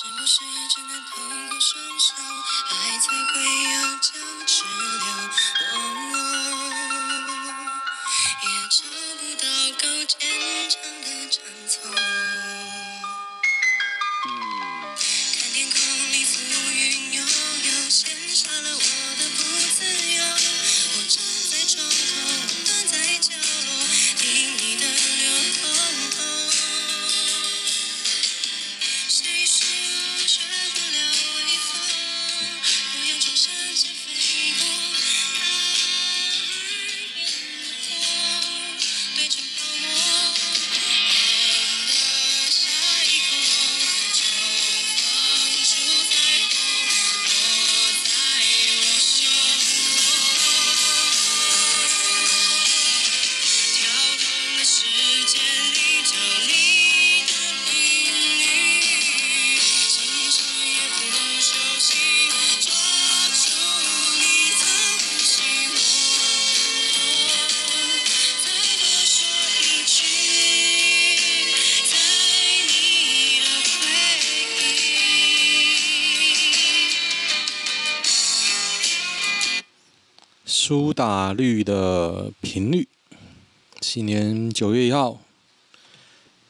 是不是只能透过双手，爱才会有价值流？也找不到够坚强的长从。苏打绿的频率，今年九月一号，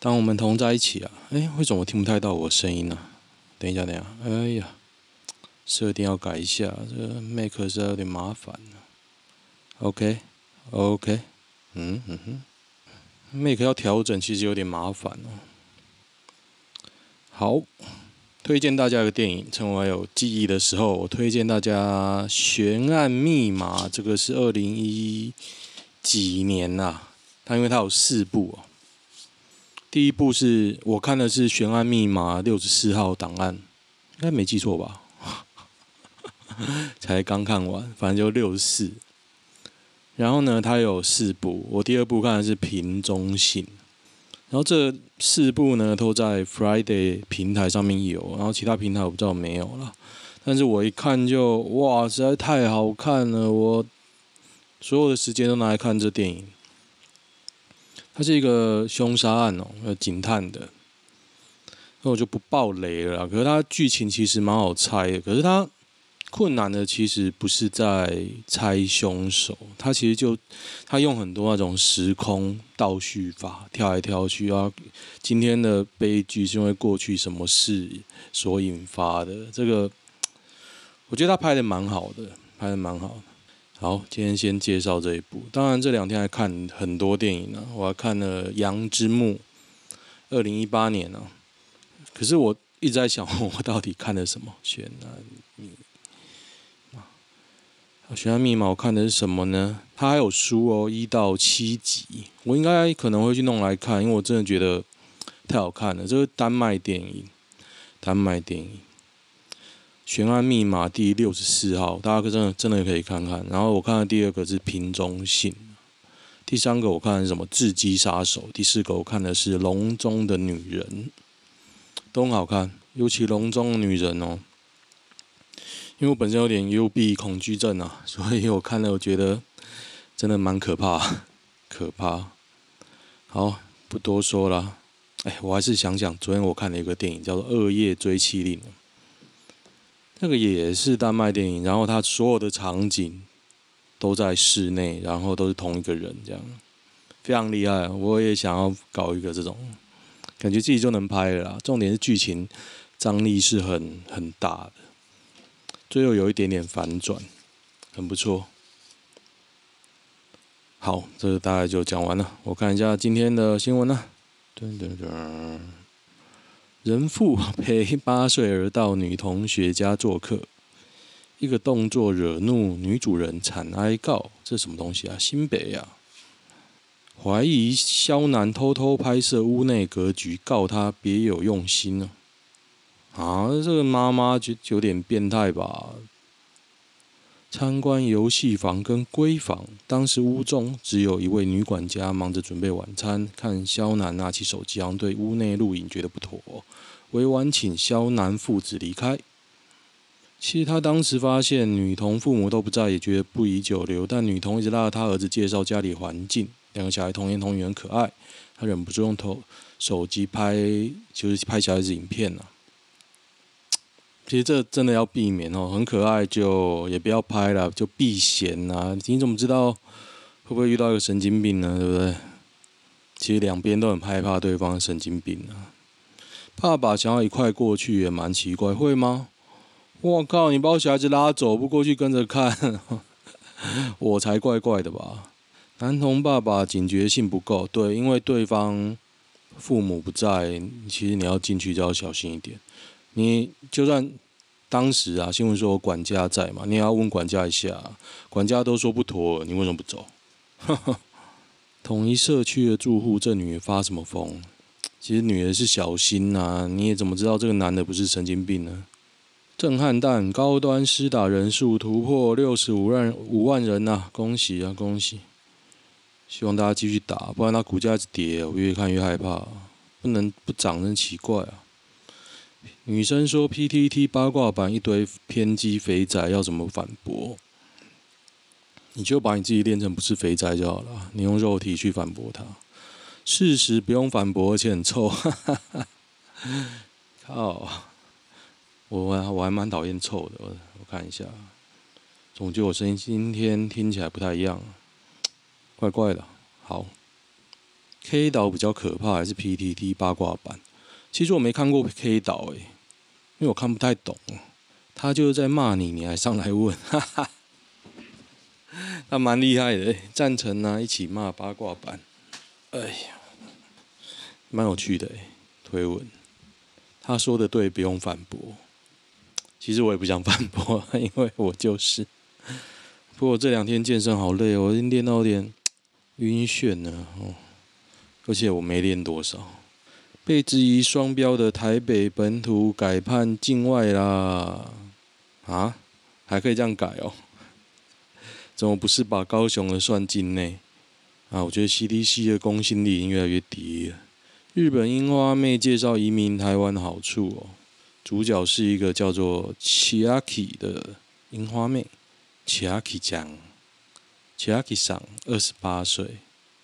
当我们同在一起啊，哎，为什么我听不太到我声音呢、啊？等一下，等一下，哎呀，设定要改一下，这个 Mac 实在有点麻烦、啊、OK，OK，嗯嗯哼，Mac 要调整其实有点麻烦哦。好，推荐大家一个电影，趁我还有记忆的时候，我推荐大家《悬案密码》，这个是二零一几年呐、啊？它因为它有四部哦。第一部是我看的是《悬案密码》六十四号档案，应该没记错吧？才刚看完，反正就六十四。然后呢，它有四部，我第二部看的是《瓶中信》，然后这四部呢都在 Friday 平台上面有，然后其他平台我不知道没有了。但是我一看就哇，实在太好看了，我所有的时间都拿来看这电影。它是一个凶杀案哦，要警探的，那我就不爆雷了。可是它剧情其实蛮好猜的，可是它困难的其实不是在猜凶手，他其实就他用很多那种时空倒叙法，跳来跳去啊。今天的悲剧是因为过去什么事所引发的，这个我觉得他拍的蛮好的，拍的蛮好的。好，今天先介绍这一部。当然这两天还看很多电影呢、我还看了《羊之墓》，二零一八年呢、可是我一直在想，我到底看了什么？悬案，悬案密码，我看的是什么呢？它还有书哦，一到七集，我应该可能会去弄来看，因为我真的觉得太好看了。这是丹麦电影，丹麦电影。悬案密码第六十四号，大家真的真的可以看看。然后我看的第二个是瓶中信，第三个我看是什么智击杀手，第四个我看的是笼中的女人，都很好看，尤其笼中的女人哦，因为我本身有点幽闭恐惧症啊，所以我看了我觉得真的蛮可怕，可怕。好，不多说了，哎，我还是想想，昨天我看了一个电影叫做《恶夜追妻令》。那个也是丹麦电影，然后它所有的场景都在室内，然后都是同一个人，这样非常厉害。我也想要搞一个这种，感觉自己就能拍了啦。重点是剧情张力是很很大的，最后有一点点反转，很不错。好，这个大概就讲完了。我看一下今天的新闻呢。噔噔噔。人父陪八岁儿到女同学家做客，一个动作惹怒女主人，惨哀告。这什么东西啊？新北、啊！怀疑肖男偷偷拍摄屋内格局，告他别有用心呢。啊，这个妈妈就有点变态吧？参观游戏房跟闺房，当时屋中只有一位女管家忙着准备晚餐。看肖楠拿起手机，好像对屋内录影觉得不妥，委婉请肖楠父子离开。其实他当时发现女童父母都不在，也觉得不宜久留。但女童一直拉着他儿子介绍家里环境，两个小孩童言童语很可爱，他忍不住用头手机拍，就是拍小孩子影片了、其实这真的要避免哦，很可爱就也不要拍了，就避嫌啊。你怎么知道会不会遇到一个神经病呢？对不对？其实两边都很害怕对方神经病啊。爸爸想要一块过去也蛮奇怪，会吗？我靠！你把我小孩子拉走，不过去跟着看，我才怪怪的吧？男童爸爸警觉性不够，对，因为对方父母不在，其实你要进去就要小心一点。你就算当时啊，新闻说管家在嘛，你也要问管家一下，管家都说不妥，你为什么不走？哈 哈统一社区的住户，这女的发什么疯？其实女的是小心呐、啊，你也怎么知道这个男的不是神经病呢？震撼弹高端施打人数突破六十五万五万人呐、恭喜啊，恭喜！希望大家继续打，不然它股价一直跌，我越看越害怕。不能不涨，真奇怪啊！女生说 PTT 八卦版一堆偏激肥宅，要怎么反驳？你就把你自己练成不是肥宅就好了，你用肉体去反驳他。事实不用反驳，而且很臭。靠！我我我还蛮讨厌臭的，我我看一下，总觉得我声音今天听起来不太一样，怪怪的。好，K 岛比较可怕，还是 PTT 八卦版？其实我没看过 K 岛诶，因为我看不太懂。他就是在骂你，你还上来问，哈哈，他蛮厉害的，赞成啊，一起骂八卦版。哎呀，蛮有趣的，推文，他说的对，不用反驳。其实我也不想反驳，因为我就是。不过这两天健身好累哦，我已经练到有点晕眩了哦。而且我没练多少。被质疑双标的台北本土改判境外啦！啊？还可以这样改哦？怎么不是把高雄的算境内？啊，我觉得 CDC 的公信力已经越来越低了。日本樱花妹介绍移民台湾的好处哦。主角是一个叫做 Chiaki 的樱花妹，chiaki 酱 chiaki 上，二十八岁，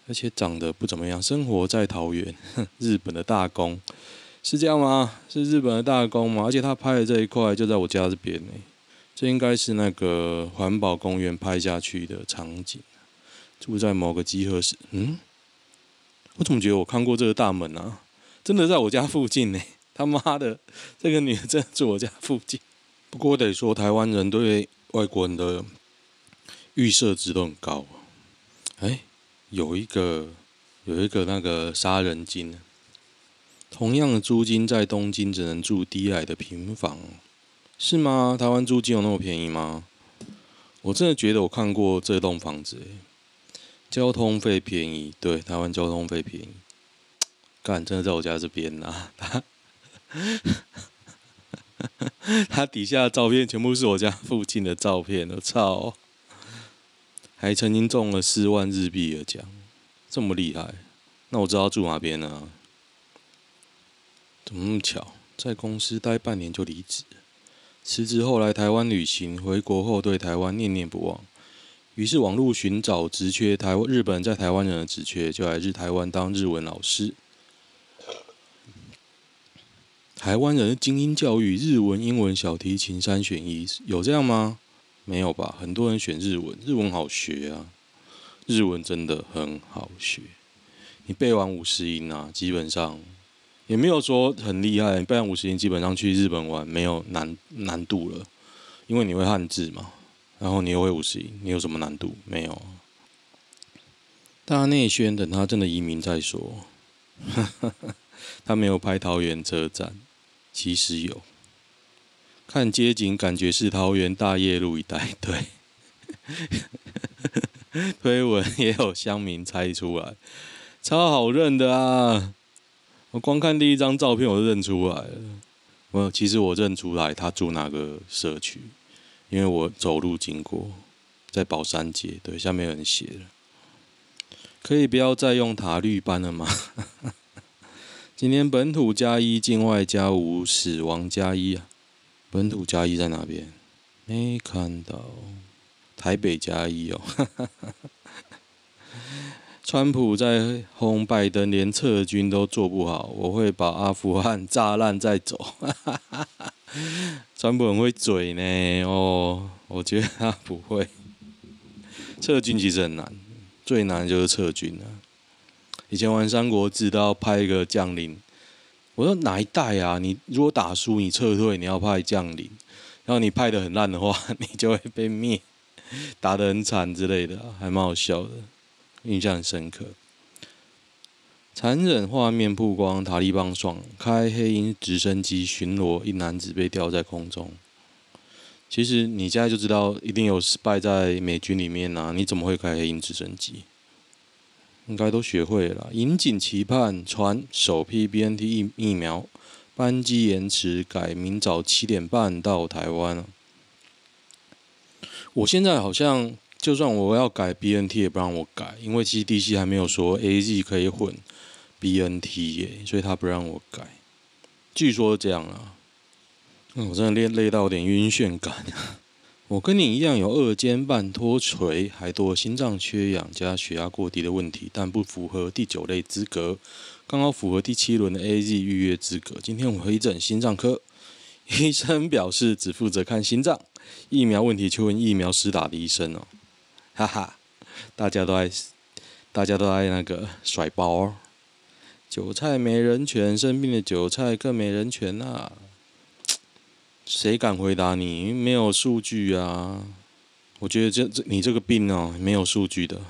而且长得不怎么样，生活在桃园，日本的大宫，是这样吗？是日本的大宫吗？而且他拍的这一块就在我家这边呢，这应该是那个环保公园拍下去的场景，住在某个集合室，嗯，我怎么觉得我看过这个大门啊？真的在我家附近呢。他妈的，这个女的真的住我家附近。不过我得说，台湾人对外国人的预设值都很高。哎，有一个有一个那个杀人鲸，同样的租金在东京只能住低矮的平房，是吗？台湾租金有那么便宜吗？我真的觉得我看过这栋房子，交通费便宜，对，台湾交通费便宜。干，真的在我家这边呐、啊。他底下的照片全部是我家附近的照片，我操！还曾经中了四万日币的奖，这么厉害？那我知道住哪边呢？怎么那么巧？在公司待半年就离职，辞职后来台湾旅行，回国后对台湾念念不忘，于是网络寻找职缺，台日本在台湾人的职缺，就来日台湾当日文老师。台湾人的精英教育，日文、英文、小提琴三选一，有这样吗？没有吧，很多人选日文，日文好学啊，日文真的很好学。你背完五十音啊，基本上也没有说很厉害。你背完五十音，基本上去日本玩没有难难度了，因为你会汉字嘛，然后你又会五十音，你有什么难度？没有。大内宣等他真的移民再说，他没有拍桃园车站。其实有，看街景感觉是桃园大业路一带。对，推文也有乡民猜出来，超好认的啊！我光看第一张照片我就认出来了。我其实我认出来他住哪个社区，因为我走路经过，在宝山街。对，下面有人写了，可以不要再用塔绿班了吗？今天本土加一，境外加五，死亡加一啊！本土加一在哪边？没看到。台北加一哦。川普在轰拜登，连撤军都做不好，我会把阿富汗炸烂再走。川普很会嘴呢，哦，我觉得他不会。撤军其实很难，最难就是撤军了。以前玩《三国志》都要派一个将领，我说哪一代啊？你如果打输，你撤退，你要派将领，然后你派得很烂的话，你就会被灭，打得很惨之类的，还蛮好笑的，印象很深刻。残忍画面曝光，塔利班爽开黑鹰直升机巡逻，一男子被吊在空中。其实你现在就知道，一定有失败在美军里面啊！你怎么会开黑鹰直升机？应该都学会了。引颈期盼传首批 BNT 疫疫苗，班机延迟，改明早七点半到台湾。我现在好像，就算我要改 BNT 也不让我改，因为 CDC 还没有说 AZ 可以混 BNT 耶，所以他不让我改。据说这样啊。我真的累累到有点晕眩感。我跟你一样有二尖瓣脱垂，还多心脏缺氧加血压过低的问题，但不符合第九类资格，刚好符合第七轮的 AZ 预约资格。今天我回诊心脏科，医生表示只负责看心脏，疫苗问题去问疫苗施打的医生哦。哈哈，大家都爱，大家都爱那个甩包，韭菜没人权，生病的韭菜更没人权啊。谁敢回答你？没有数据啊！我觉得这这你这个病哦，没有数据的。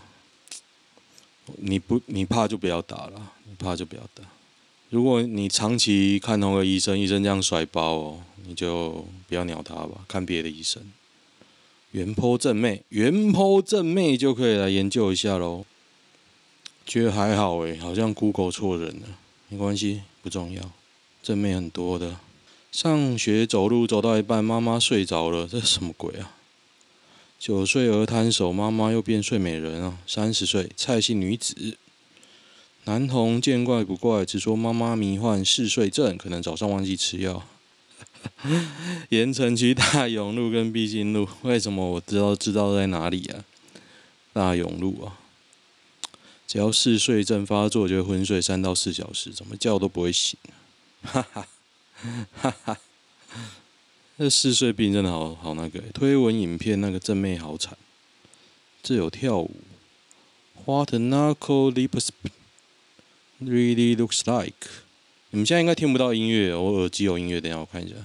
你不你怕就不要打了，你怕就不要打。如果你长期看同个医生，医生这样甩包哦，你就不要鸟他吧，看别的医生。原剖正妹，原剖正妹就可以来研究一下喽。觉得还好诶，好像 Google 错人了，没关系，不重要。正妹很多的。上学走路走到一半，妈妈睡着了，这是什么鬼啊？九岁儿摊手，妈妈又变睡美人啊！三十岁蔡姓女子，男童见怪不怪，只说妈妈迷幻嗜睡症，可能早上忘记吃药。盐城区大勇路跟必经路，为什么我知道知道在哪里啊？大勇路啊，只要嗜睡症发作，就会昏睡三到四小时，怎么叫都不会醒，哈哈。哈哈，那嗜睡病真的好好那个。推文影片那个正妹好惨，这有跳舞。What a narcolepsy really looks like？你们现在应该听不到音乐，我耳机有音乐，等下我看一下。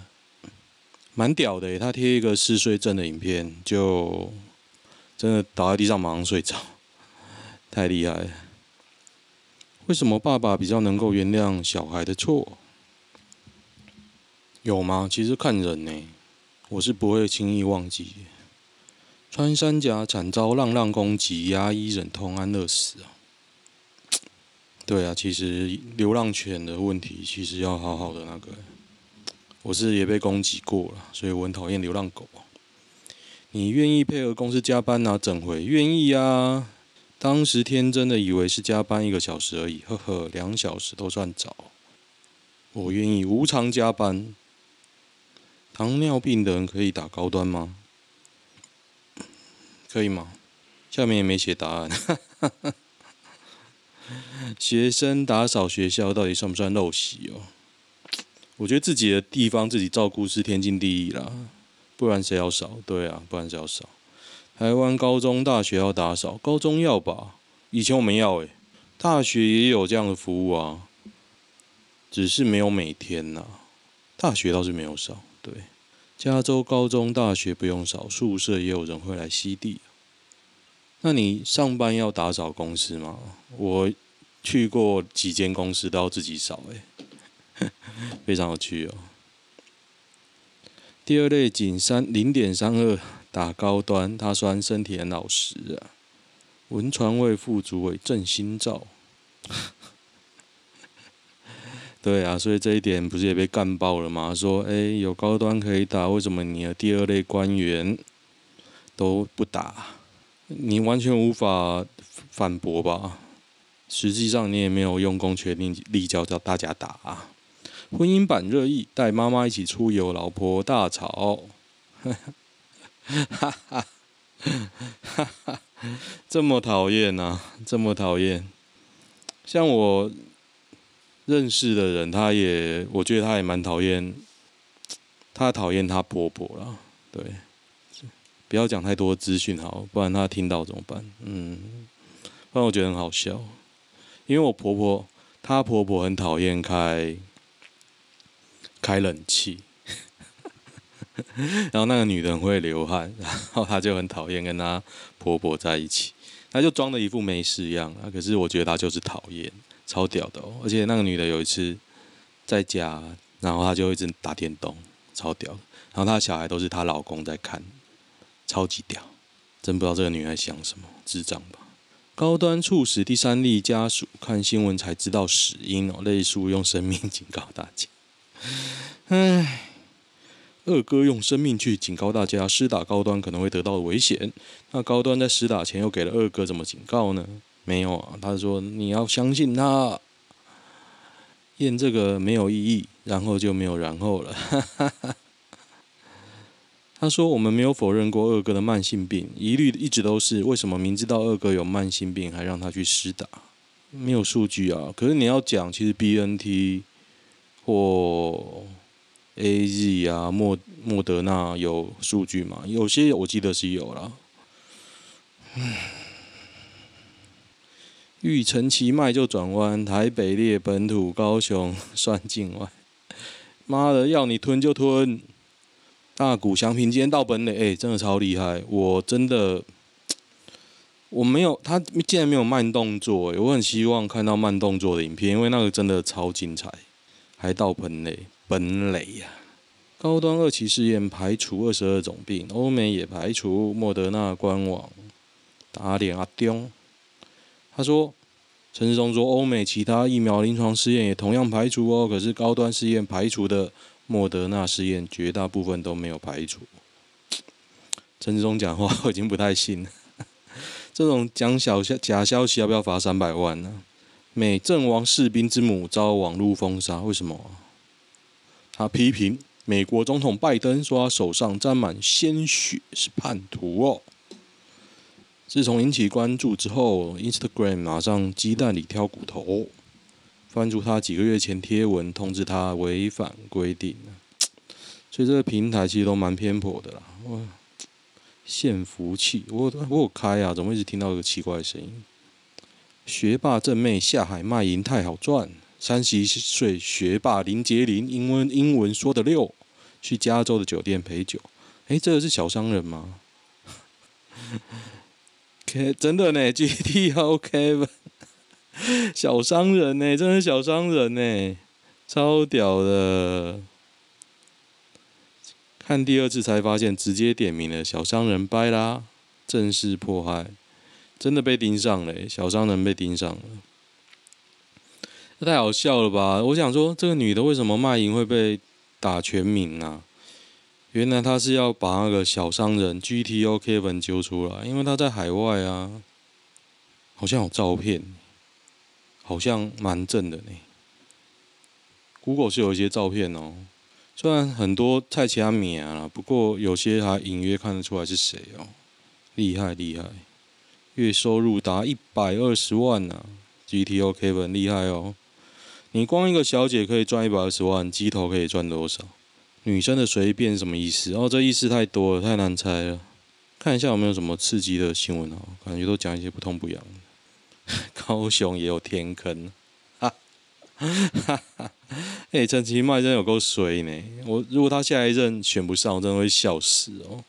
蛮屌的，他贴一个嗜睡症的影片，就真的倒在地上马上睡着，太厉害了。为什么爸爸比较能够原谅小孩的错？有吗？其实看人呢，我是不会轻易忘记。穿山甲惨遭浪浪攻击，牙医忍痛安乐死啊！对啊，其实流浪犬的问题，其实要好好的那个。我是也被攻击过了，所以我很讨厌流浪狗。你愿意配合公司加班啊整回？愿意啊！当时天真的以为是加班一个小时而已，呵呵，两小时都算早。我愿意无偿加班。糖尿病的人可以打高端吗？可以吗？下面也没写答案。学生打扫学校到底算不算陋习哦？我觉得自己的地方自己照顾是天经地义啦，不然谁要扫？对啊，不然谁要扫？台湾高中、大学要打扫，高中要吧？以前我们要诶，大学也有这样的服务啊，只是没有每天呐。大学倒是没有扫。对，加州高中、大学不用扫，宿舍也有人会来吸地。那你上班要打扫公司吗？我去过几间公司都要自己扫，哎，非常有趣哦。第二类仅三零点三二打高端，他虽然身体很老实啊。文传会副主委郑新照。对啊，所以这一点不是也被干爆了吗？说，哎，有高端可以打，为什么你的第二类官员都不打？你完全无法反驳吧？实际上你也没有用公权力叫叫大家打啊。婚姻版热议，带妈妈一起出游，老婆大吵，哈哈哈哈哈，这么讨厌啊，这么讨厌，像我。认识的人，他也，我觉得他也蛮讨厌，她讨厌她婆婆了，对，不要讲太多资讯好，不然她听到怎么办？嗯，不然我觉得很好笑，因为我婆婆她婆婆很讨厌开开冷气，然后那个女的很会流汗，然后她就很讨厌跟她婆婆在一起，她就装的一副没事样啊，可是我觉得她就是讨厌，超屌的哦，而且那个女的有一次在家，然后她就一直打电动。超屌，然后她小孩都是她老公在看，超级屌，真不知道这个女孩想什么，智障吧？高端猝死第三例家属看新闻才知道死因哦，类叔用生命 警告大家。唉，二哥用生命去警告大家，施打高端可能会得到危险。那高端在施打前又给了二哥怎么警告呢？没有啊，他说你要相信他。验这个没有意义，然后就没有然后了。他说：“我们没有否认过二哥的慢性病，疑虑一直都是为什么明知道二哥有慢性病还让他去施打？没有数据啊。可是你要讲，其实 BNT 或 AZ 啊、莫莫德纳有数据吗？有些我记得是有啦。唉。”欲成其迈就转弯，台北列本土，高雄 算境外。妈的，要你吞就吞。大谷翔平今天到本垒，哎、真的超厉害。我真的，我没有他竟然没有慢动作，我很希望看到慢动作的影片，因为那个真的超精彩。还到本垒，本垒呀、高端二期试验排除二十二种病，欧美也排除。莫德纳官网打脸阿中。他说：“陈时中说，欧美其他疫苗临床试验也同样排除哦，可是高端试验排除的莫德纳试验，绝大部分都没有排除。”陈时中讲话我已经不太信了，这种讲小假消息要不要罚三百万呢？美阵亡士兵之母遭网络封杀，为什么？他批评美国总统拜登说他手上沾满鲜血是叛徒哦。自从引起关注之后，Instagram 马上鸡蛋里挑骨头，翻出他几个月前贴文，通知他违反规定。所以这个平台其实都蛮偏颇的啦。哇，献福气，我我有开啊，怎么一直听到一个奇怪的声音？学霸正妹下海卖淫太好赚，三十一岁学霸林杰林英文英文说得溜，去加州的酒店陪酒。哎，这个是小商人吗 k 真的呢，GT OK 吧小商人呢，真的小商人呢，超屌的。看第二次才发现，直接点名了小商人掰啦，正式迫害，真的被盯上了，小商人被盯上了，太好笑了吧？我想说，这个女的为什么卖淫会被打全名啊？原来他是要把那个小商人 GTO Kevin 揪出来，因为他在海外啊，好像有照片，好像蛮正的呢。Google 是有一些照片哦，虽然很多菜奇阿米啊，不过有些还隐约看得出来是谁哦，厉害厉害，月收入达一百二十万呢，GTO Kevin 厉害哦，你光一个小姐可以赚一百二十万，鸡头可以赚多少？女生的随便什么意思？哦，这意思太多了，太难猜了。看一下有没有什么刺激的新闻哦，感觉都讲一些不痛不痒。高雄也有天坑，哈哈哈！哎，陈其迈真有够衰呢。我如果他下一任选不上，我真的会笑死哦。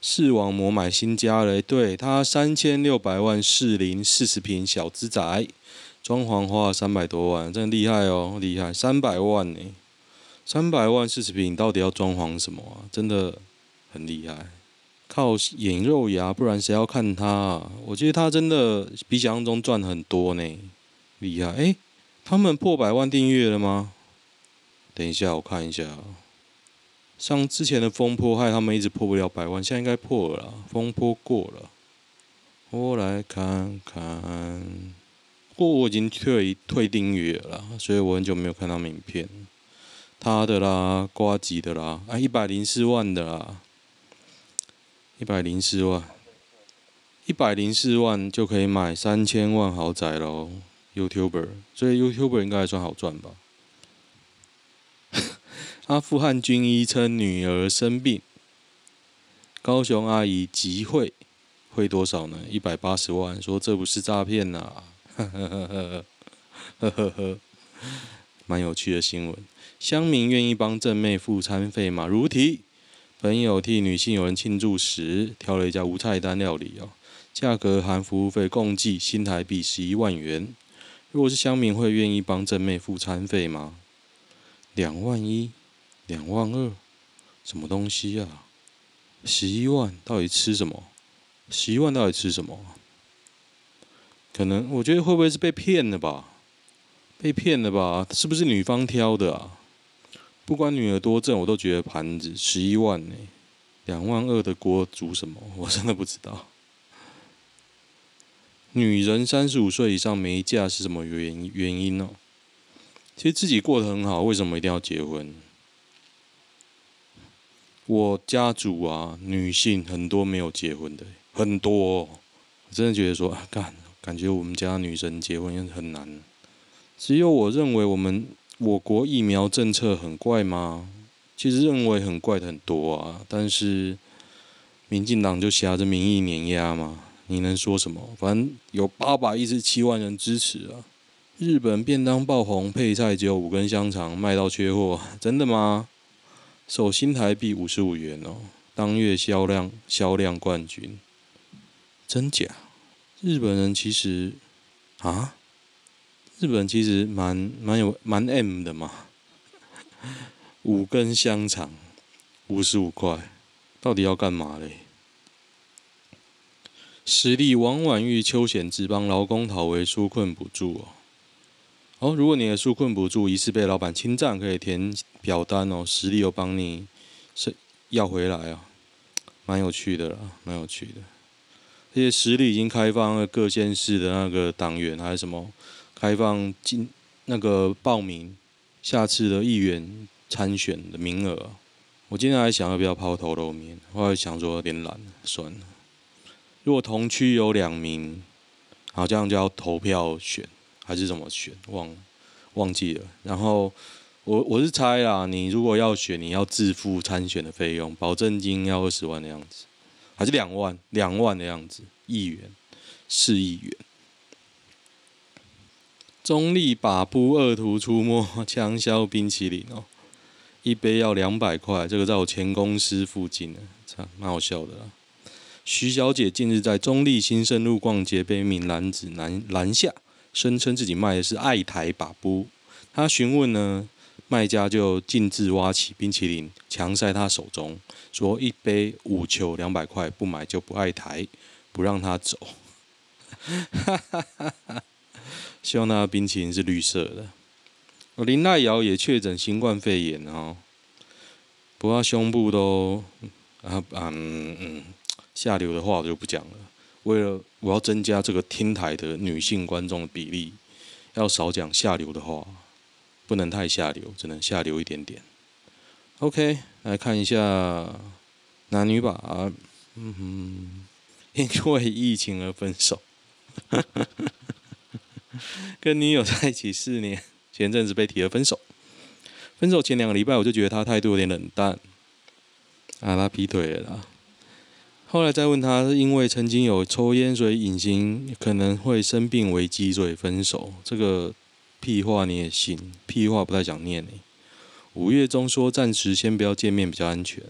视网膜买新家了，对他三千六百万适龄四十平小资宅，装潢花了三百多万，真厉害哦，厉害，三百万呢。三百万四十平，到底要装潢什么啊？真的很厉害，靠眼肉芽，不然谁要看他啊？我觉得他真的比想象中赚很多呢，厉害！哎，他们破百万订阅了吗？等一下，我看一下。像之前的风波害他们一直破不了百万，现在应该破了，风波过了。我来看看，不过我已经退退订阅了，所以我很久没有看他们影片。他的啦，瓜吉的啦，啊，一百零四万的啦，一百零四万，一百零四万就可以买三千万豪宅喽，YouTuber，所以 YouTuber 应该还算好赚吧？阿富汗军医称女儿生病，高雄阿姨集会，汇多少呢？一百八十万，说这不是诈骗呐，呵呵呵呵呵呵呵，蛮有趣的新闻。乡民愿意帮正妹付餐费吗？如题，朋友替女性友人庆祝时，挑了一家无菜单料理哦，价格含服务费，共计新台币十一万元。如果是乡民，会愿意帮正妹付餐费吗？两万一。两万二，什么东西啊？十一万到底吃什么？十一万到底吃什么？可能我觉得会不会是被骗了吧？被骗了吧？是不是女方挑的啊？不管女儿多正，我都觉得盘子十一万呢。两万二的锅煮什么？我真的不知道。女人三十五岁以上没嫁是什么原原因呢？其实自己过得很好，为什么一定要结婚？我家族啊，女性很多没有结婚的，很多哦。我真的觉得说，啊，干，感觉我们家女生结婚很难。只有我认为我们我国疫苗政策很怪吗？其实认为很怪的很多啊，但是民进党就挟着民意碾压嘛，你能说什么？反正有八百一十七万人支持啊。日本便当爆红，配菜只有五根香肠，卖到缺货，真的吗？首新台币五十五元哦，当月销量销量冠军，真假？日本人其实啊，日本其实蛮蛮有蛮 M 的嘛，五根香肠，五十五块，到底要干嘛嘞？实力王婉諭邱显智帮劳工讨回纾困补助哦。哦，如果你的纾困补助疑似被老板侵占，可以填表单哦，实力有帮你是要回来啊，蛮有趣的啦，蛮有趣的。而且实力已经开放了各县市的那个党员还是什么，开放进那个报名下次的议员参选的名额。我今天还想要不要抛头露面，后来想说有点懒，算了。如果同区有两名，好，像就要投票选。还是怎么选？忘忘记了。然后我我是猜啦，你如果要选，你要自付参选的费用，保证金要二十万的样子，还是两万？两万的样子，议员，市议员。中立把布恶徒出没，枪销冰淇淋哦，一杯要两百块。这个在我前公司附近呢，蛮好笑的啦。徐小姐近日在中立新生路逛街，被一名男子拦拦下。声称自己卖的是爱台把布，他询问呢，卖家就径自挖起冰淇淋，强塞他手中，说一杯五球两百块，不买就不爱台，不让他走。哈哈哈哈希望那个冰淇淋是绿色的。林奈瑶也确诊新冠肺炎哦，不过胸部都啊嗯嗯下流的话我就不讲了。为了我要增加这个听台的女性观众的比例，要少讲下流的话，不能太下流，只能下流一点点。OK，来看一下男女吧。嗯哼，因为疫情而分手，跟女友在一起四年，前阵子被提了分手。分手前两个礼拜，我就觉得他态度有点冷淡。啊，他劈腿了啦。后来再问他，是因为曾经有抽烟，所以隐形可能会生病危机，所以分手。这个屁话你也信？屁话不太想念你。五月中说暂时先不要见面比较安全。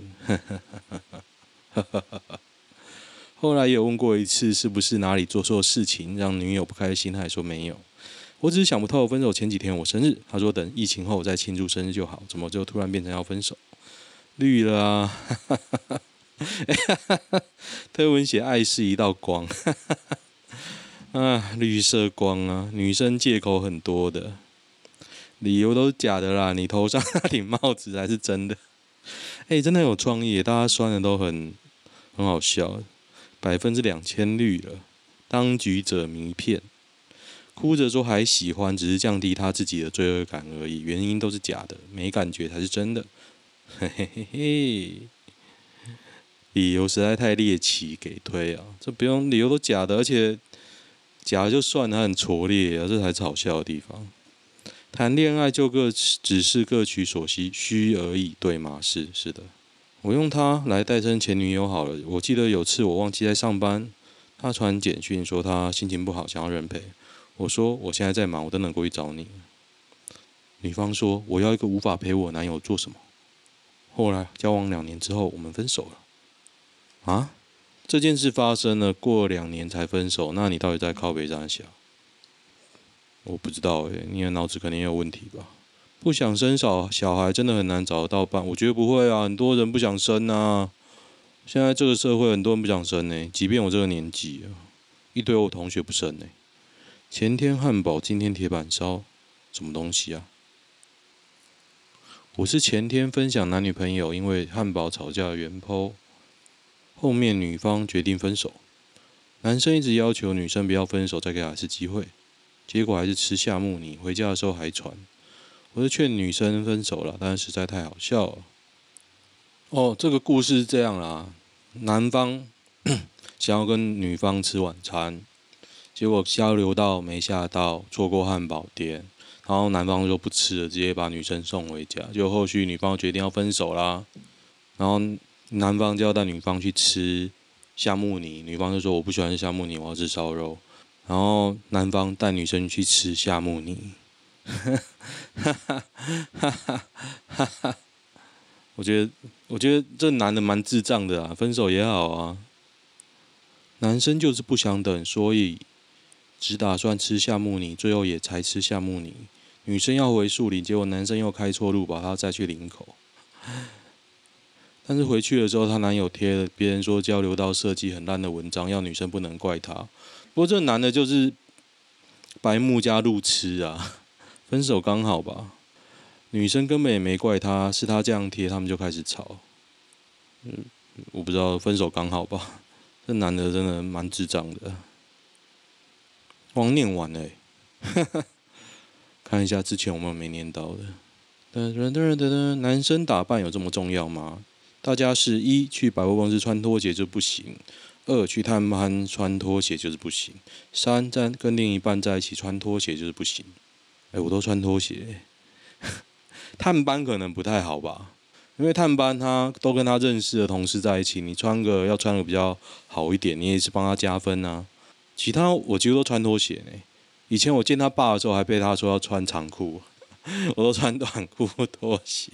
后来也有问过一次，是不是哪里做错事情让女友不开心？他还说没有。我只是想不透，分手前几天我生日，他说等疫情后再庆祝生日就好，怎么就突然变成要分手？绿了啊！特文写爱是一道光，啊，绿色光啊，女生借口很多的，理由都是假的啦。你头上那顶帽子才是真的。哎、真的有创意，大家酸的都很很好笑，百分之两千绿了。当局者迷骗，哭着说还喜欢，只是降低他自己的罪恶感而已，原因都是假的，没感觉才是真的。嘿嘿嘿嘿。理由实在太猎奇，给推啊！这不用理由都假的，而且假就算了，很拙劣啊，这才是好笑的地方。谈恋爱就各只是各取所需需而已，对吗？是是的，我用它来代称前女友好了。我记得有次我忘记在上班，他传简讯说他心情不好，想要人陪。我说我现在在忙，我等等过去找你。女方说我要一个无法陪我男友做什么。后来交往两年之后，我们分手了。啊？这件事发生了，过两年才分手，那你到底在靠北三小？我不知道诶，你的脑子肯定有问题吧？不想生小小孩真的很难找得到伴，我觉得不会啊，很多人不想生啊。现在这个社会很多人不想生呢，即便我这个年纪啊，一堆我同学不生呢。前天汉堡，今天铁板烧，什么东西啊？我是前天分享男女朋友因为汉堡吵架的原剖后面女方决定分手，男生一直要求女生不要分手，再给他一次机会。结果还是吃夏目尼，回家的时候还传。我是劝女生分手了，但是实在太好笑了。哦，这个故事是这样啦，男方 想要跟女方吃晚餐，结果交流到没下到，错过汉堡店，然后男方就不吃了，直接把女生送回家。就后续女方决定要分手啦，然后男方就要带女方去吃夏目尼，女方就说我不喜欢夏目尼，我要吃烧肉。然后男方带女生去吃夏目尼，哈哈哈哈哈哈！我觉得，我觉得这男的蛮智障的啊，分手也好啊。男生就是不想等，所以只打算吃夏目尼，最后也才吃夏目尼。女生要回树林，结果男生又开错路，把她载去林口。但是回去的时候，她男友贴了别人说交流道设计很烂的文章，要女生不能怪他。不过这男的就是白目加路痴啊，分手刚好吧？女生根本也没怪他，是他这样贴，他们就开始吵。嗯，我不知道分手刚好吧？这男的真的蛮智障的。光念完嘞，看一下之前有没有没念到的。噔噔噔噔噔，男生打扮有这么重要吗？大家是一去百货公司穿拖鞋就不行。二去探班穿拖鞋就是不行。三在跟另一半在一起穿拖鞋就是不行。哎，我都穿拖鞋。探班可能不太好吧，因为探班他都跟他认识的同事在一起，你穿个要穿个比较好一点，你也是帮他加分啊。其他我几乎都穿拖鞋呢。以前我见他爸的时候，还被他说要穿长裤，我都穿短裤拖鞋。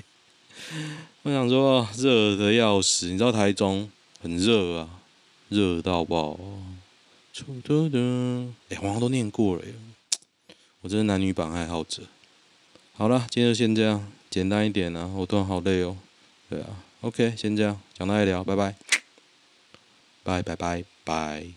我想说热的要死，你知道台中很热啊。热到爆！出的的，哎，好像都念过了耶。我真是男女版爱好者。好了，今天就先这样，简单一点啊。我突然好累哦。对啊，OK，先这样，讲到这里聊，拜拜，拜拜拜拜。